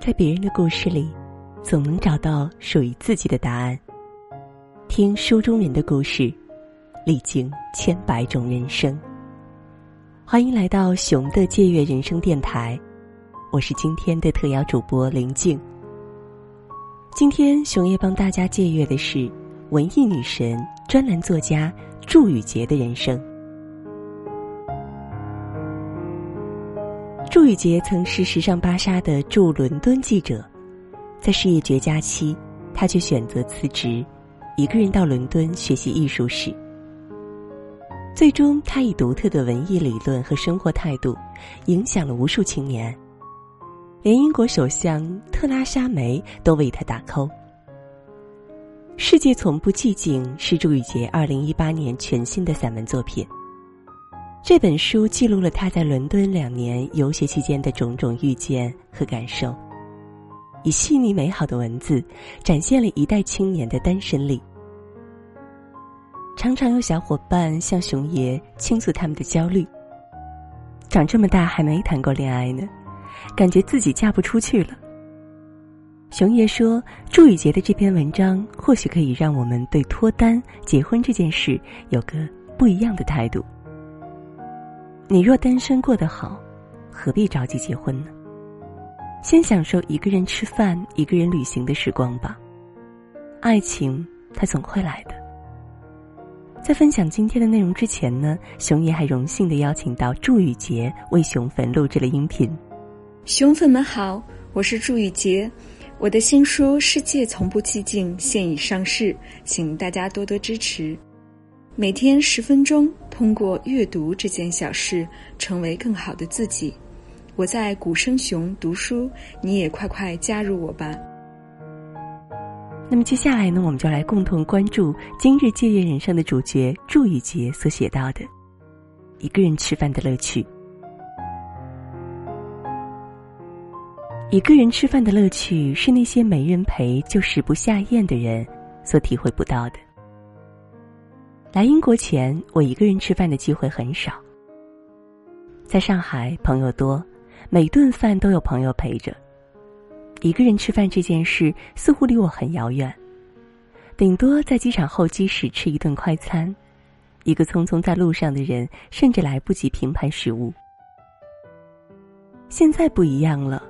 在别人的故事里，总能找到属于自己的答案。听书中人的故事，历经千百种人生。欢迎来到熊的借阅人生电台，我是今天的特邀主播林静。今天熊爷帮大家借阅的是文艺女神、专栏作家祝雨杰的人生。祝宇杰曾是时尚芭莎的驻伦敦记者，在事业绝佳期，他却选择辞职，一个人到伦敦学习艺术史。最终，他以独特的文艺理论和生活态度，影响了无数青年，连英国首相特拉莎梅都为他打 call。世界从不寂静是祝宇杰二零一八年全新的散文作品。这本书记录了他在伦敦两年游学期间的种种遇见和感受，以细腻美好的文字，展现了一代青年的单身力。常常有小伙伴向熊爷倾诉他们的焦虑：长这么大还没谈过恋爱呢，感觉自己嫁不出去了。熊爷说：“祝雨杰的这篇文章或许可以让我们对脱单、结婚这件事有个不一样的态度。”你若单身过得好，何必着急结婚呢？先享受一个人吃饭、一个人旅行的时光吧。爱情它总会来的。在分享今天的内容之前呢，熊爷还荣幸的邀请到祝雨杰为熊粉录制了音频。熊粉们好，我是祝雨杰，我的新书《世界从不寂静》现已上市，请大家多多支持。每天十分钟，通过阅读这件小事，成为更好的自己。我在古生熊读书，你也快快加入我吧。那么接下来呢，我们就来共同关注今日借阅人生的主角祝雨杰所写到的一个人吃饭的乐趣。一个人吃饭的乐趣，是那些没人陪就食不下咽的人所体会不到的。来英国前，我一个人吃饭的机会很少。在上海，朋友多，每顿饭都有朋友陪着。一个人吃饭这件事似乎离我很遥远，顶多在机场候机室吃一顿快餐。一个匆匆在路上的人，甚至来不及平盘食物。现在不一样了，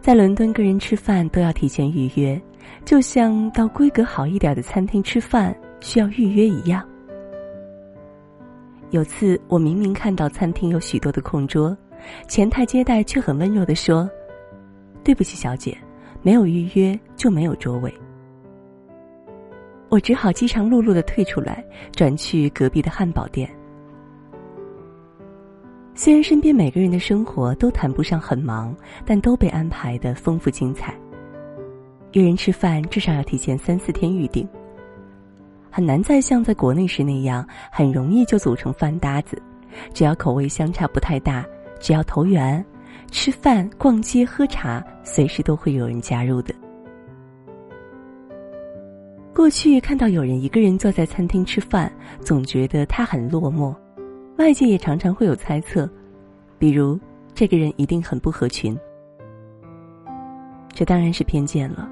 在伦敦，个人吃饭都要提前预约，就像到规格好一点的餐厅吃饭需要预约一样。有次，我明明看到餐厅有许多的空桌，前台接待却很温柔的说：“对不起，小姐，没有预约就没有桌位。”我只好饥肠辘辘的退出来，转去隔壁的汉堡店。虽然身边每个人的生活都谈不上很忙，但都被安排的丰富精彩。约人吃饭至少要提前三四天预定。很难再像在国内时那样，很容易就组成饭搭子，只要口味相差不太大，只要投缘，吃饭、逛街、喝茶，随时都会有人加入的。过去看到有人一个人坐在餐厅吃饭，总觉得他很落寞，外界也常常会有猜测，比如这个人一定很不合群。这当然是偏见了。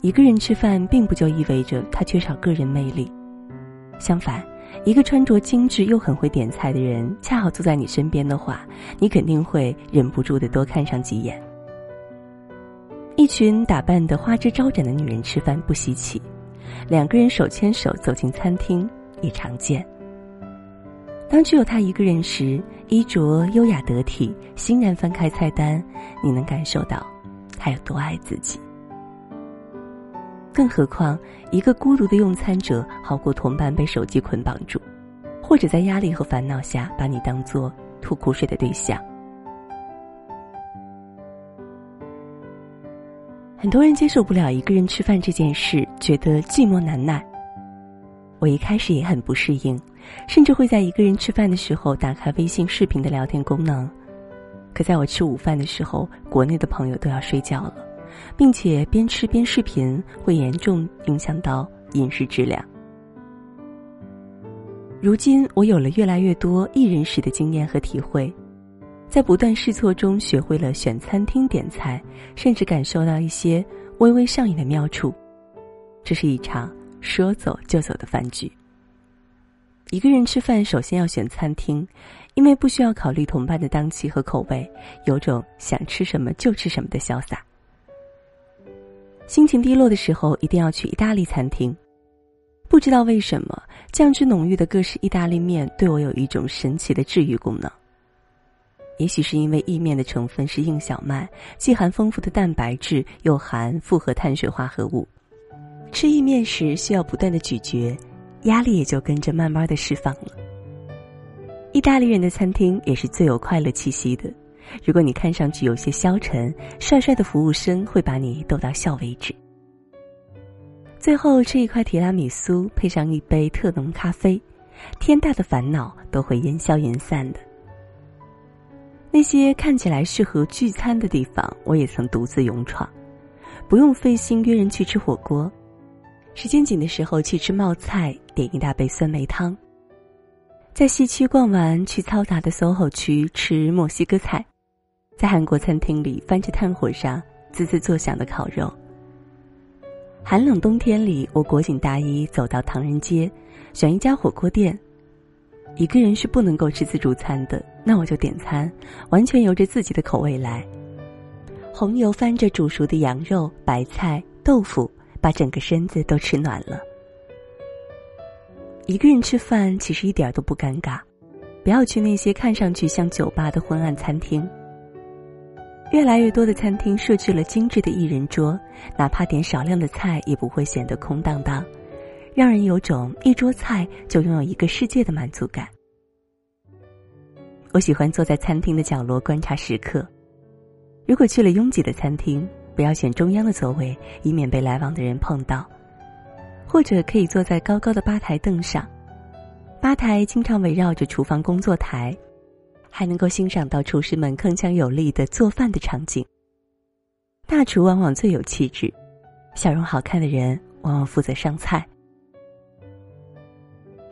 一个人吃饭，并不就意味着他缺少个人魅力。相反，一个穿着精致又很会点菜的人，恰好坐在你身边的话，你肯定会忍不住的多看上几眼。一群打扮的花枝招展的女人吃饭不稀奇，两个人手牵手走进餐厅也常见。当只有他一个人时，衣着优雅得体，欣然翻开菜单，你能感受到他有多爱自己。更何况，一个孤独的用餐者好过同伴被手机捆绑住，或者在压力和烦恼下把你当做吐苦水的对象。很多人接受不了一个人吃饭这件事，觉得寂寞难耐。我一开始也很不适应，甚至会在一个人吃饭的时候打开微信视频的聊天功能。可在我吃午饭的时候，国内的朋友都要睡觉了。并且边吃边视频会严重影响到饮食质量。如今我有了越来越多一人食的经验和体会，在不断试错中学会了选餐厅点菜，甚至感受到一些微微上瘾的妙处。这是一场说走就走的饭局。一个人吃饭，首先要选餐厅，因为不需要考虑同伴的档期和口味，有种想吃什么就吃什么的潇洒。心情低落的时候，一定要去意大利餐厅。不知道为什么，酱汁浓郁的各式意大利面对我有一种神奇的治愈功能。也许是因为意面的成分是硬小麦，既含丰富的蛋白质，又含复合碳水化合物。吃意面时需要不断的咀嚼，压力也就跟着慢慢的释放了。意大利人的餐厅也是最有快乐气息的。如果你看上去有些消沉，帅帅的服务生会把你逗到笑为止。最后吃一块提拉米苏，配上一杯特浓咖啡，天大的烦恼都会烟消云散的。那些看起来适合聚餐的地方，我也曾独自勇闯，不用费心约人去吃火锅，时间紧的时候去吃冒菜，点一大杯酸梅汤。在西区逛完，去嘈杂的 SOHO 区吃墨西哥菜，在韩国餐厅里翻着炭火上滋滋作响的烤肉。寒冷冬天里，我裹紧大衣走到唐人街，选一家火锅店。一个人是不能够吃自助餐的，那我就点餐，完全由着自己的口味来。红油翻着煮熟的羊肉、白菜、豆腐，把整个身子都吃暖了。一个人吃饭其实一点都不尴尬，不要去那些看上去像酒吧的昏暗餐厅。越来越多的餐厅设置了精致的一人桌，哪怕点少量的菜也不会显得空荡荡。让人有种一桌菜就拥有一个世界的满足感。我喜欢坐在餐厅的角落观察食客。如果去了拥挤的餐厅，不要选中央的座位，以免被来往的人碰到。或者可以坐在高高的吧台凳上，吧台经常围绕着厨房工作台，还能够欣赏到厨师们铿锵有力的做饭的场景。大厨往往最有气质，笑容好看的人往往负责上菜。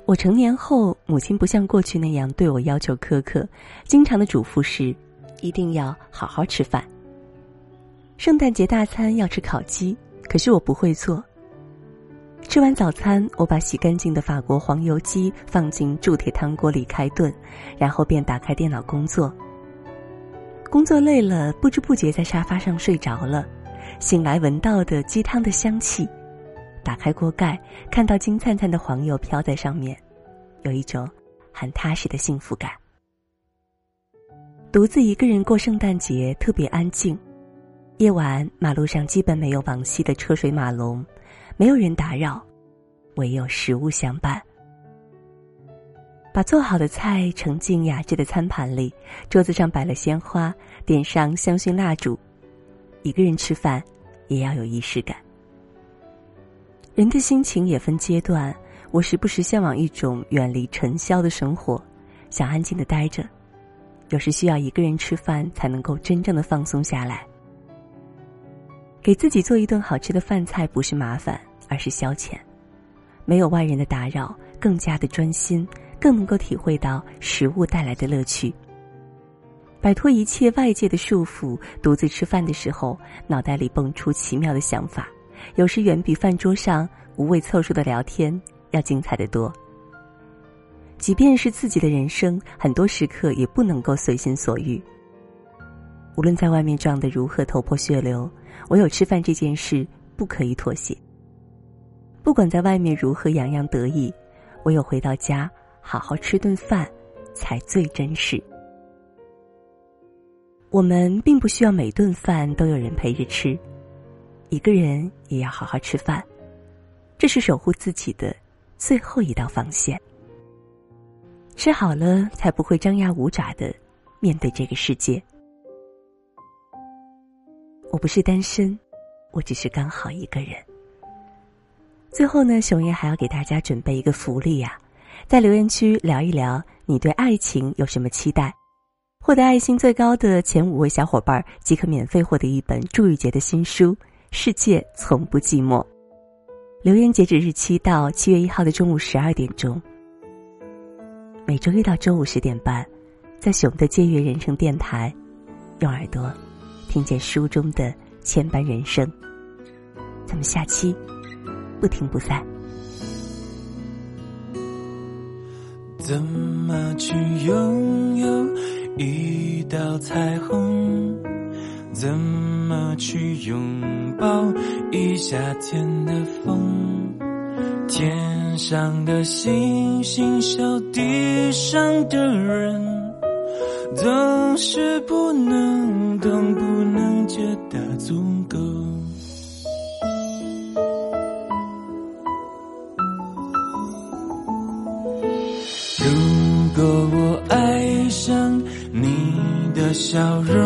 我成年后，母亲不像过去那样对我要求苛刻，经常的嘱咐是，一定要好好吃饭。圣诞节大餐要吃烤鸡，可是我不会做。吃完早餐，我把洗干净的法国黄油鸡放进铸铁汤锅里开炖，然后便打开电脑工作。工作累了，不知不觉在沙发上睡着了，醒来闻到的鸡汤的香气。打开锅盖，看到金灿灿的黄油飘在上面，有一种很踏实的幸福感。独自一个人过圣诞节特别安静，夜晚马路上基本没有往昔的车水马龙，没有人打扰，唯有食物相伴。把做好的菜盛进雅致的餐盘里，桌子上摆了鲜花，点上香薰蜡烛。一个人吃饭，也要有仪式感。人的心情也分阶段，我时不时向往一种远离尘嚣的生活，想安静的待着。有时需要一个人吃饭，才能够真正的放松下来。给自己做一顿好吃的饭菜，不是麻烦，而是消遣。没有外人的打扰，更加的专心，更能够体会到食物带来的乐趣。摆脱一切外界的束缚，独自吃饭的时候，脑袋里蹦出奇妙的想法。有时远比饭桌上无谓凑数的聊天要精彩的多。即便是自己的人生，很多时刻也不能够随心所欲。无论在外面撞得如何头破血流，唯有吃饭这件事不可以妥协。不管在外面如何洋洋得意，唯有回到家好好吃顿饭，才最真实。我们并不需要每顿饭都有人陪着吃。一个人也要好好吃饭，这是守护自己的最后一道防线。吃好了，才不会张牙舞爪的面对这个世界。我不是单身，我只是刚好一个人。最后呢，熊爷还要给大家准备一个福利呀，在留言区聊一聊你对爱情有什么期待，获得爱心最高的前五位小伙伴即可免费获得一本祝玉杰的新书。世界从不寂寞。留言截止日期到七月一号的中午十二点钟。每周一到周五十点半，在熊的借阅人生电台，用耳朵听见书中的千般人生。咱们下期不听不散。怎么去拥有一道彩虹？怎么去拥抱一夏天的风？天上的星星，笑地上的人，总是不能懂，不觉得足够。如果我爱上你的笑容，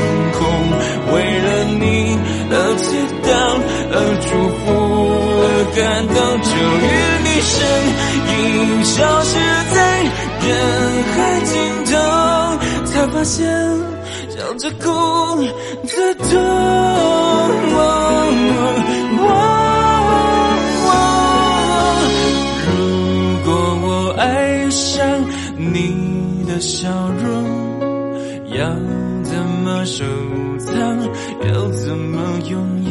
身影消失在人海尽头，才发现笑着哭最痛。如果我爱上你的笑容，要怎么收藏？要怎么拥有？